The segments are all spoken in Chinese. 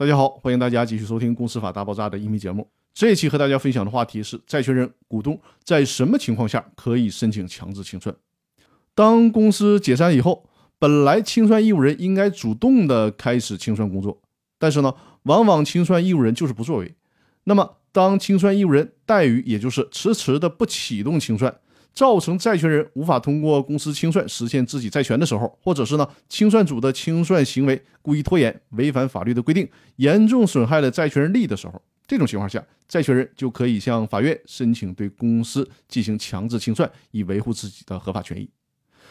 大家好，欢迎大家继续收听《公司法大爆炸》的音频节目。这一期和大家分享的话题是：债权人、股东在什么情况下可以申请强制清算？当公司解散以后，本来清算义务人应该主动的开始清算工作，但是呢，往往清算义务人就是不作为。那么，当清算义务人怠于，也就是迟迟的不启动清算。造成债权人无法通过公司清算实现自己债权的时候，或者是呢清算组的清算行为故意拖延、违反法律的规定，严重损害了债权人利益的时候，这种情况下，债权人就可以向法院申请对公司进行强制清算，以维护自己的合法权益。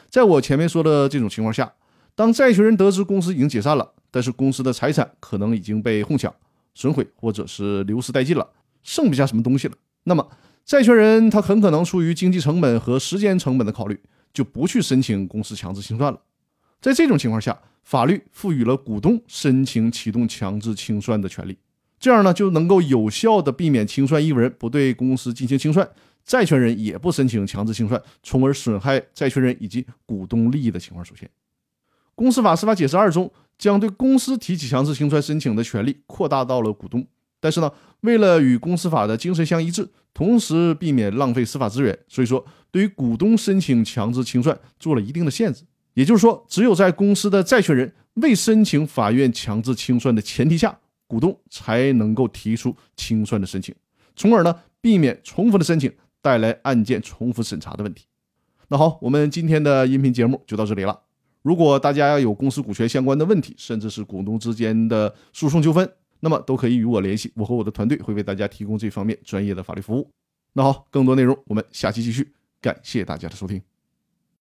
在我前面说的这种情况下，当债权人得知公司已经解散了，但是公司的财产可能已经被哄抢、损毁或者是流失殆尽了，剩不下什么东西了，那么。债权人他很可能出于经济成本和时间成本的考虑，就不去申请公司强制清算了。在这种情况下，法律赋予了股东申请启动强制清算的权利，这样呢就能够有效的避免清算义务人不对公司进行清算，债权人也不申请强制清算，从而损害债权人以及股东利益的情况出现。公司法司法解释二中将对公司提起强制清算申请的权利扩大到了股东。但是呢，为了与公司法的精神相一致，同时避免浪费司法资源，所以说对于股东申请强制清算做了一定的限制。也就是说，只有在公司的债权人未申请法院强制清算的前提下，股东才能够提出清算的申请，从而呢避免重复的申请带来案件重复审查的问题。那好，我们今天的音频节目就到这里了。如果大家有公司股权相关的问题，甚至是股东之间的诉讼纠纷，那么都可以与我联系，我和我的团队会为大家提供这方面专业的法律服务。那好，更多内容我们下期继续，感谢大家的收听。